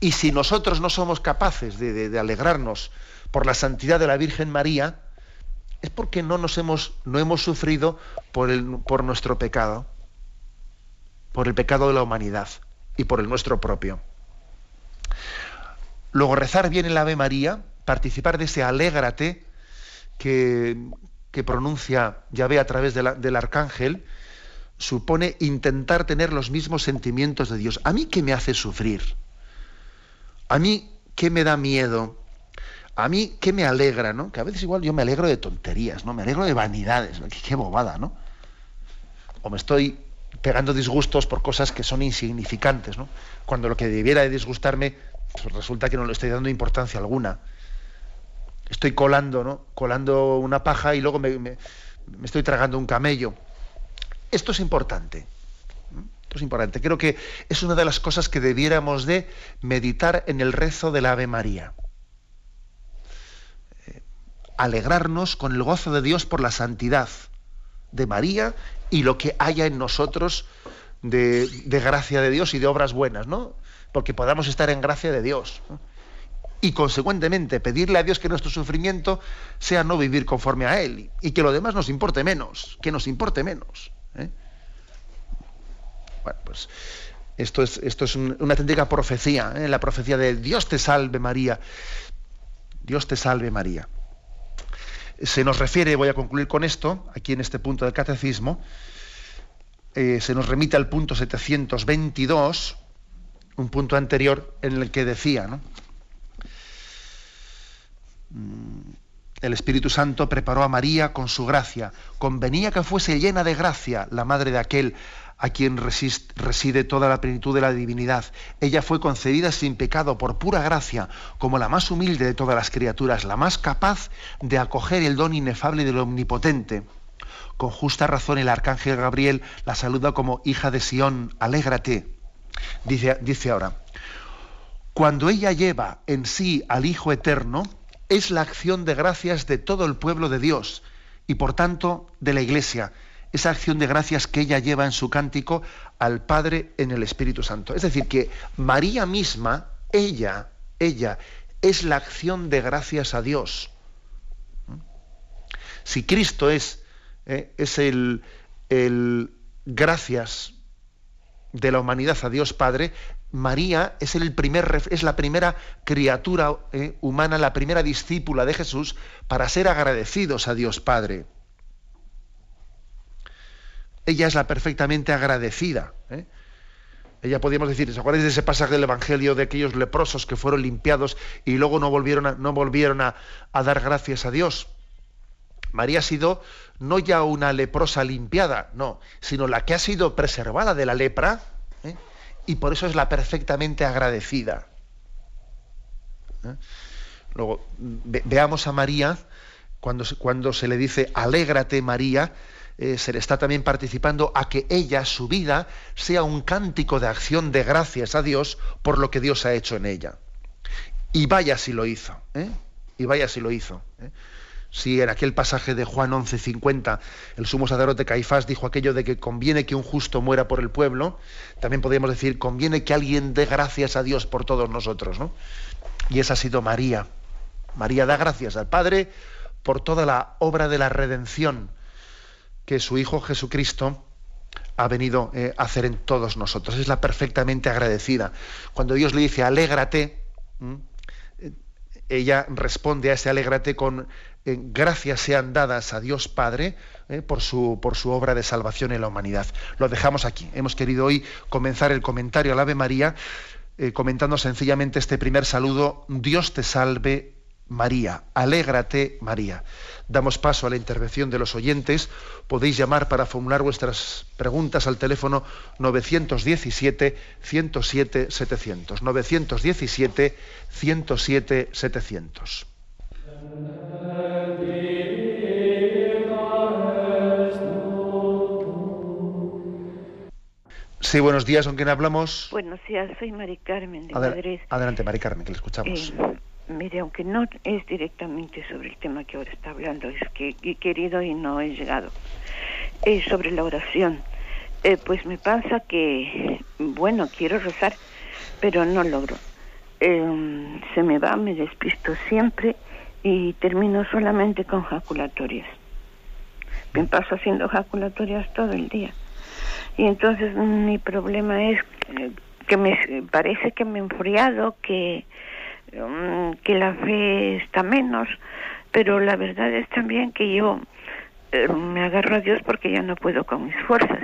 Y si nosotros no somos capaces de, alegrarnos por la santidad de la Virgen María, es porque no nos hemos, no hemos sufrido por, el, por nuestro pecado, por el pecado de la humanidad y por el nuestro propio. Luego rezar bien el Ave María participar de ese alégrate que, que pronuncia Yahvé a través del arcángel, supone intentar tener los mismos sentimientos de Dios. ¿A mí qué me hace sufrir? ¿A mí qué me da miedo? ¿A mí qué me alegra? ¿no? Que a veces igual yo me alegro de tonterías, ¿no? Me alegro de vanidades, qué, bobada, ¿no? O me estoy pegando disgustos por cosas que son insignificantes, ¿no? Cuando lo que debiera de disgustarme, pues resulta que no le estoy dando importancia alguna estoy colando, ¿no? Colando una paja y luego me, estoy tragando un camello. Esto es importante. Esto es importante. Creo que es una de las cosas que debiéramos de meditar en el rezo del Ave María. Eh, alegrarnos con el gozo de Dios por la santidad de María y lo que haya en nosotros de, gracia de Dios y de obras buenas, ¿no? Porque podamos estar en gracia de Dios y consecuentemente pedirle a Dios que nuestro sufrimiento sea no vivir conforme a Él y que lo demás nos importe menos, que nos importe menos. ¿Eh? Bueno, pues esto es, esto es una auténtica profecía, ¿eh? la profecía de Dios te salve María, Dios te salve María. Se nos refiere, voy a concluir con esto, aquí en este punto del catecismo, eh, se nos remite al punto 722, un punto anterior en el que decía, ¿no? El Espíritu Santo preparó a María con su gracia. Convenía que fuese llena de gracia la madre de aquel a quien reside toda la plenitud de la divinidad. Ella fue concebida sin pecado por pura gracia, como la más humilde de todas las criaturas, la más capaz de acoger el don inefable del Omnipotente. Con justa razón el arcángel Gabriel la saluda como hija de Sión, alégrate. Dice ahora, cuando ella lleva en sí al Hijo Eterno, es la acción de gracias de todo el pueblo de Dios y por tanto de la Iglesia, esa acción de gracias que ella lleva en su cántico al Padre en el Espíritu Santo. Es decir, que María misma, ella, ella, es la acción de gracias a Dios. Si Cristo es, eh, es el, el gracias de la humanidad a Dios Padre, María es, el primer, es la primera criatura eh, humana, la primera discípula de Jesús para ser agradecidos a Dios Padre. Ella es la perfectamente agradecida. ¿eh? Ella podríamos decir, ¿os acordáis de ese pasaje del Evangelio de aquellos leprosos que fueron limpiados y luego no volvieron a, no volvieron a, dar gracias a Dios? María ha sido no ya una leprosa limpiada, no, sino la que ha sido preservada de la lepra. ¿eh? Y por eso es la perfectamente agradecida. ¿Eh? Luego, veamos a María, cuando, cuando, se le dice, alégrate María, eh, se le está también participando a que ella, su vida, sea un cántico de acción de gracias a Dios por lo que Dios ha hecho en ella. Y vaya si lo hizo, ¿eh? y vaya si lo hizo. Si en aquel pasaje de Juan 11:50 el sumo sacerdote Caifás dijo aquello de que conviene que un justo muera por el pueblo, también podríamos decir conviene que alguien dé gracias a Dios por todos nosotros, ¿no? Y esa ha sido María. María da gracias al Padre por toda la obra de la redención que su Hijo Jesucristo ha venido eh, a hacer en todos nosotros. Es la perfectamente agradecida. Cuando Dios le dice alégrate, eh, ella responde a ese alégrate con gracias sean dadas a Dios Padre eh, por, su, por su obra de salvación en la humanidad. Lo dejamos aquí. Hemos querido hoy comenzar el comentario al Ave María eh, comentando sencillamente este primer saludo, Dios te salve María, alégrate María. Damos paso a la intervención de los oyentes. Podéis llamar para formular vuestras preguntas al teléfono 917-107-700. 917-107-700. Sí, buenos días, ¿con quién hablamos? Buenos días, soy Mari Carmen de Adel- Madrid. Adelante, Mari Carmen, que le escuchamos. Eh, mire, aunque no es directamente sobre el tema que ahora está hablando, es que he querido y no he llegado. Es sobre la oración. Eh, pues me pasa que, bueno, quiero rezar, pero no logro. Eh, se me va, me despisto siempre y termino solamente con jaculatorias. Me paso haciendo jaculatorias todo el día. Y entonces mm, mi problema es eh, que me parece que me he enfriado, que, mm, que la fe está menos, pero la verdad es también que yo eh, me agarro a Dios porque ya no puedo con mis fuerzas.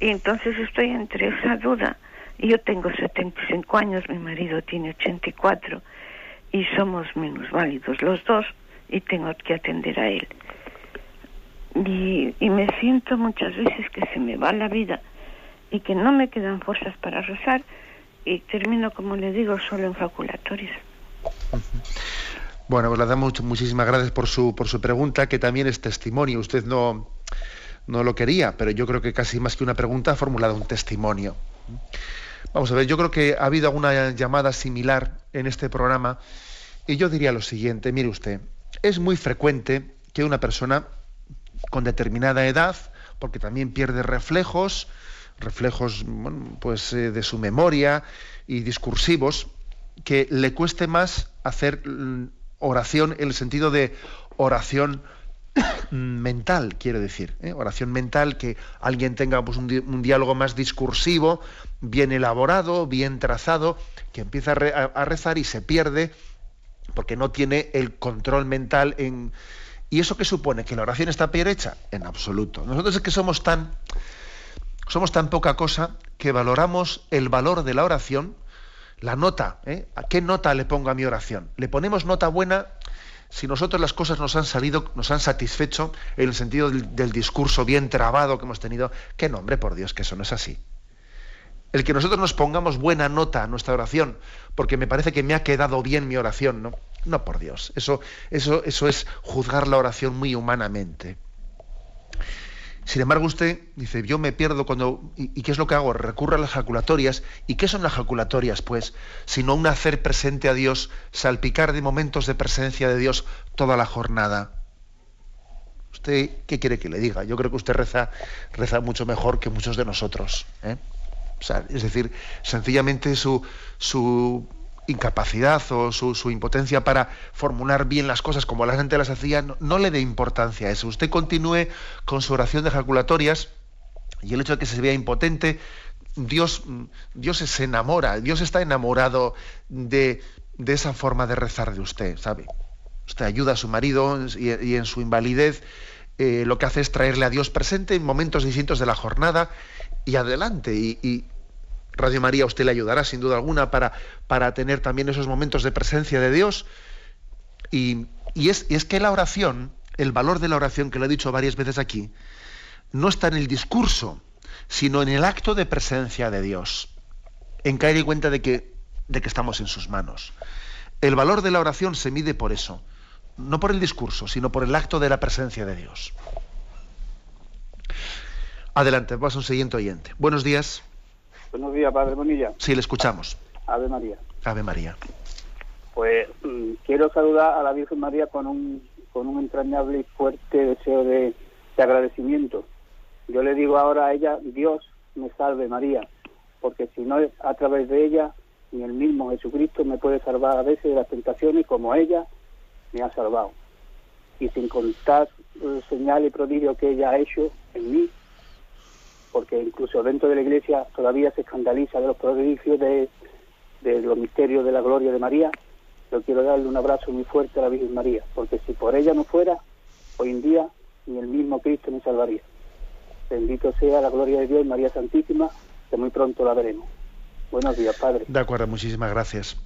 Y entonces estoy entre esa duda. Yo tengo 75 años, mi marido tiene 84 y somos menos válidos los dos y tengo que atender a él. Y, me siento muchas veces que se me va la vida y que no me quedan fuerzas para rezar y termino, como le digo, solo en faculatorias. Bueno, pues le damos much- muchísimas gracias por su, por su pregunta, que también es testimonio. Usted no, no lo quería, pero yo creo que casi más que una pregunta ha formulado un testimonio. Vamos a ver, yo creo que ha habido alguna llamada similar en este programa y yo diría lo siguiente, mire usted, es muy frecuente que una persona con determinada edad, porque también pierde reflejos, reflejos pues, eh, de su memoria y discursivos, que le cueste más hacer mm, oración en el sentido de oración mental, quiero decir, ¿eh? oración mental, que alguien tenga pues, un, di- un diálogo más discursivo, bien elaborado, bien trazado, que empieza a- a rezar y se pierde porque no tiene el control mental en... ¿Y eso qué supone? ¿Que la oración está peor hecha? En absoluto. Nosotros es que somos tan, somos tan poca cosa que valoramos el valor de la oración, la nota, ¿eh? ¿A qué nota le pongo a mi oración? ¿Le ponemos nota buena si nosotros las cosas nos han salido, nos han satisfecho en el sentido del, del discurso bien trabado que hemos tenido? ¡Qué nombre, por Dios, que eso no es así! El que nosotros nos pongamos buena nota a nuestra oración, porque me parece que me ha quedado bien mi oración, ¿no? No, por Dios. Eso, eso, eso es juzgar la oración muy humanamente. Sin embargo, usted dice, yo me pierdo cuando... ¿Y, qué es lo que hago? Recurro a las jaculatorias. ¿Y qué son las jaculatorias, pues? Sino un hacer presente a Dios, salpicar de momentos de presencia de Dios toda la jornada. ¿Usted qué quiere que le diga? Yo creo que usted reza, reza mucho mejor que muchos de nosotros. ¿eh? Es decir, sencillamente su, su incapacidad o su, su impotencia para formular bien las cosas como la gente las hacía, no, no le dé importancia a eso. Usted continúe con su oración de ejaculatorias y el hecho de que se vea impotente, Dios, Dios se enamora, Dios está enamorado de, de esa forma de rezar de usted, ¿sabe? Usted ayuda a su marido y, y en su invalidez eh, lo que hace es traerle a Dios presente en momentos distintos de la jornada y adelante. Y, Radio María usted le ayudará sin duda alguna para, para tener también esos momentos de presencia de Dios. Y, y es, y es que la oración, el valor de la oración, que lo he dicho varias veces aquí, no está en el discurso, sino en el acto de presencia de Dios, en caer en cuenta de que, de que estamos en sus manos. El valor de la oración se mide por eso, no por el discurso, sino por el acto de la presencia de Dios. Adelante, vamos a un siguiente oyente. Buenos días. Buenos días, Padre Bonilla. Sí, le escuchamos. Ave María. Ave María. Pues mm, quiero saludar a la Virgen María con un, con un entrañable y fuerte deseo de, de agradecimiento. Yo le digo ahora a ella, Dios me salve María, porque si no es a través de ella, ni el mismo Jesucristo me puede salvar a veces de las tentaciones como ella me ha salvado. Y sin contar el señal y prodigio que ella ha hecho en mí, porque incluso dentro de la iglesia todavía se escandaliza de los prodigios de, de los misterios de la gloria de María, yo quiero darle un abrazo muy fuerte a la Virgen María, porque si por ella no fuera, hoy en día ni el mismo Cristo me salvaría. Bendito sea la gloria de Dios, María Santísima, que muy pronto la veremos. Buenos días, padre. De acuerdo, muchísimas gracias.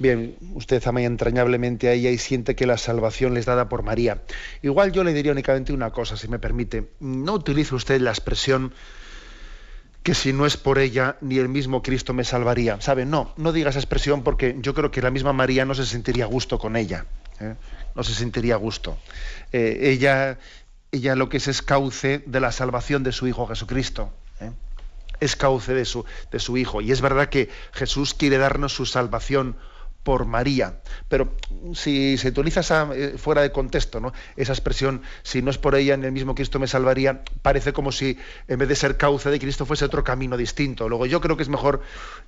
Bien, usted ama entrañablemente a ella y siente que la salvación le es dada por María. Igual yo le diría únicamente una cosa, si me permite. No utilice usted la expresión que si no es por ella, ni el mismo Cristo me salvaría. ¿Sabe? No, no diga esa expresión porque yo creo que la misma María no se sentiría a gusto con ella. ¿eh? No se sentiría a gusto. Eh, ella, ella lo que es es cauce de la salvación de su Hijo Jesucristo. ¿eh? Es cauce de su, de su Hijo. Y es verdad que Jesús quiere darnos su salvación por María. Pero si se utiliza eh, fuera de contexto, ¿no? esa expresión, si no es por ella, en el mismo Cristo me salvaría, parece como si en vez de ser cauce de Cristo fuese otro camino distinto. Luego yo creo que es mejor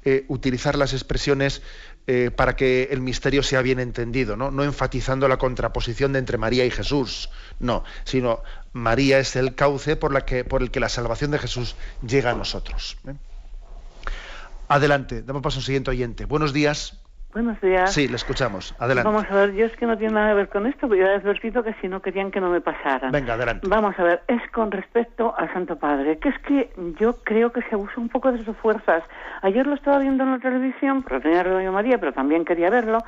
eh, utilizar las expresiones eh, para que el misterio sea bien entendido, ¿no? enfatizando la contraposición de entre María y Jesús, no, sino María es el cauce por, por el que la salvación de Jesús llega a nosotros. Adelante, damos paso al siguiente oyente. Buenos días. Buenos días. Sí, le escuchamos. Adelante. Vamos a ver, yo es que no tiene nada que ver con esto, pero yo he advertido que si no querían que no me pasara. Venga, adelante. Vamos a ver, es con respecto al Santo Padre, que es que yo creo que se abusa un poco de sus fuerzas. Ayer lo estaba viendo en la televisión, pero tenía Radio María, pero también quería verlo,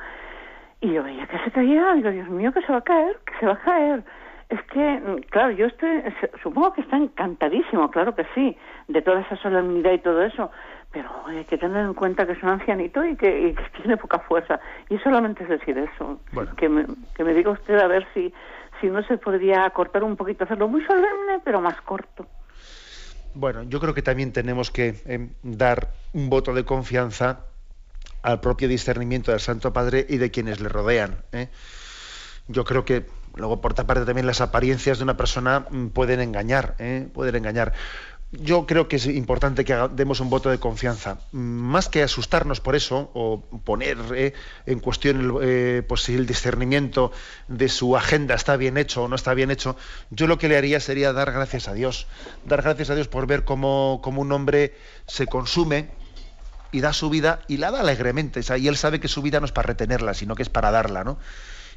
y yo veía que se caía, digo, Dios mío, que se va a caer, que se va a caer. Es que, claro, yo estoy, supongo que está encantadísimo, claro que sí, de toda esa solemnidad y todo eso, pero hay que tener en cuenta que es un ancianito y que, tiene poca fuerza. Y solamente es decir eso. Que, me, que me diga usted a ver si, si no se podría cortar un poquito, hacerlo muy solemne, pero más corto. Bueno, yo creo que también tenemos que em, dar un voto de confianza al propio discernimiento del Santo Padre y de quienes le rodean. ¿eh? Yo creo que luego por otra parte también las apariencias de una persona mm, pueden engañar, ¿eh? pueden engañar yo creo que es importante que demos un voto de confianza. Más que asustarnos por eso o poner eh, en cuestión eh, pues si el discernimiento de su agenda está bien hecho o no está bien hecho, yo lo que le haría sería dar gracias a Dios. Dar gracias a Dios por ver cómo, un hombre se consume y da su vida y la da alegremente. y él sabe que su vida no es para retenerla, sino que es para darla, ¿no?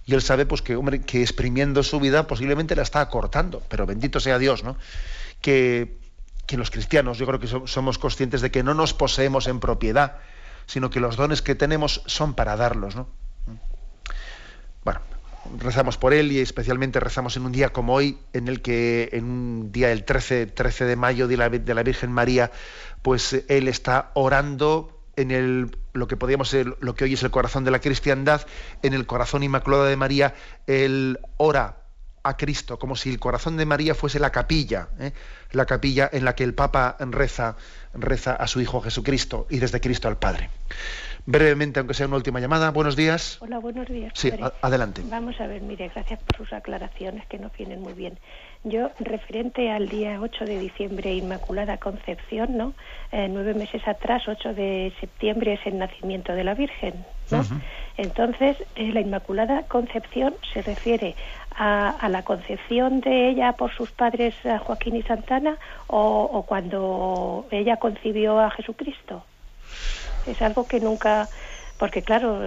Y él sabe pues que, hombre, que exprimiendo su vida posiblemente la está acortando, pero bendito sea Dios, ¿no? Que que los cristianos yo creo que somos conscientes de que no nos poseemos en propiedad, sino que los dones que tenemos son para darlos. ¿no? Bueno, rezamos por él y especialmente rezamos en un día como hoy, en el que en un día del 13, 13 de mayo de la, de la Virgen María, pues él está orando en el, lo que podríamos lo que hoy es el corazón de la cristiandad, en el corazón inmaculado de María, él ora a Cristo, como si el corazón de María fuese la capilla, ¿eh? la capilla en la que el Papa reza, reza a su Hijo Jesucristo y desde Cristo al Padre. Brevemente, aunque sea una última llamada, buenos días. Hola, buenos días. Sí, adelante. Vamos a ver, mire, gracias por sus aclaraciones que nos vienen muy bien. Yo, referente al día 8 de diciembre, Inmaculada Concepción, ¿no? Eh, nueve meses atrás, 8 de septiembre, es el nacimiento de la Virgen, ¿no? Entonces, eh, la Inmaculada Concepción se refiere a, la concepción de ella por sus padres Joaquín y Santana o, cuando ella concibió a Jesucristo. Es algo que nunca, porque claro,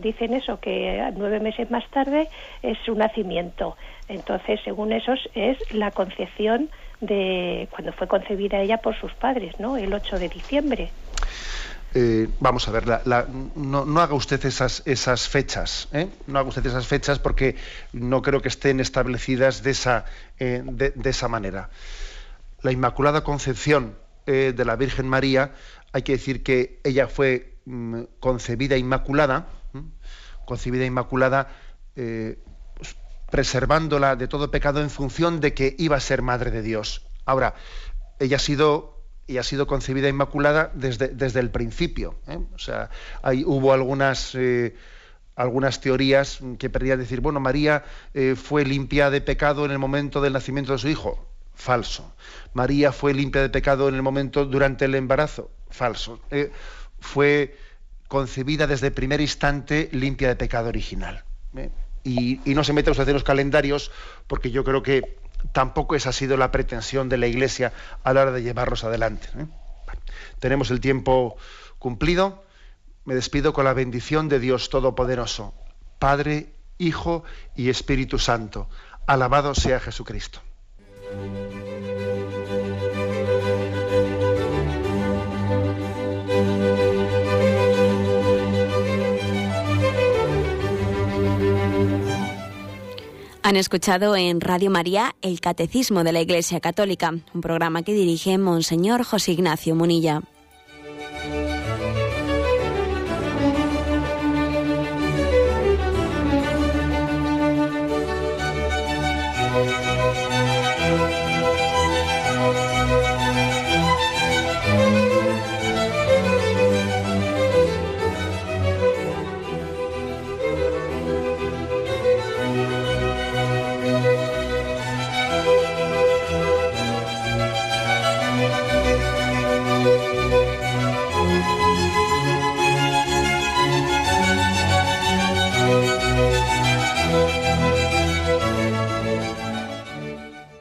dicen eso, que nueve meses más tarde es su nacimiento. Entonces, según eso, es la concepción de cuando fue concebida ella por sus padres, ¿no? El 8 de diciembre. Eh, vamos a ver, no, haga usted esas, esas fechas, ¿eh? no haga usted esas fechas porque no creo que estén establecidas de esa, eh, de, esa manera. La Inmaculada Concepción de la Virgen María, hay que decir que ella fue mm, concebida inmaculada, concebida inmaculada, pues, preservándola de todo pecado en función de que iba a ser madre de Dios. Ahora, ella ha sido y ha sido concebida inmaculada desde, desde el principio. ¿eh? O sea, hay, hubo algunas, eh, algunas teorías que querían decir, bueno, María eh, fue limpia de pecado en el momento del nacimiento de su hijo. Falso. María fue limpia de pecado en el momento durante el embarazo. Falso. fue concebida desde el primer instante limpia de pecado original. Y, no se mete usted en los calendarios porque yo creo que tampoco esa ha sido la pretensión de la Iglesia a la hora de llevarlos adelante. ¿eh? tenemos el tiempo cumplido. Me despido con la bendición de Dios Todopoderoso, Padre, Hijo y Espíritu Santo. Alabado sea Jesucristo. Han escuchado en Radio María el Catecismo de la Iglesia Católica, un programa que dirige Monseñor José Ignacio Munilla.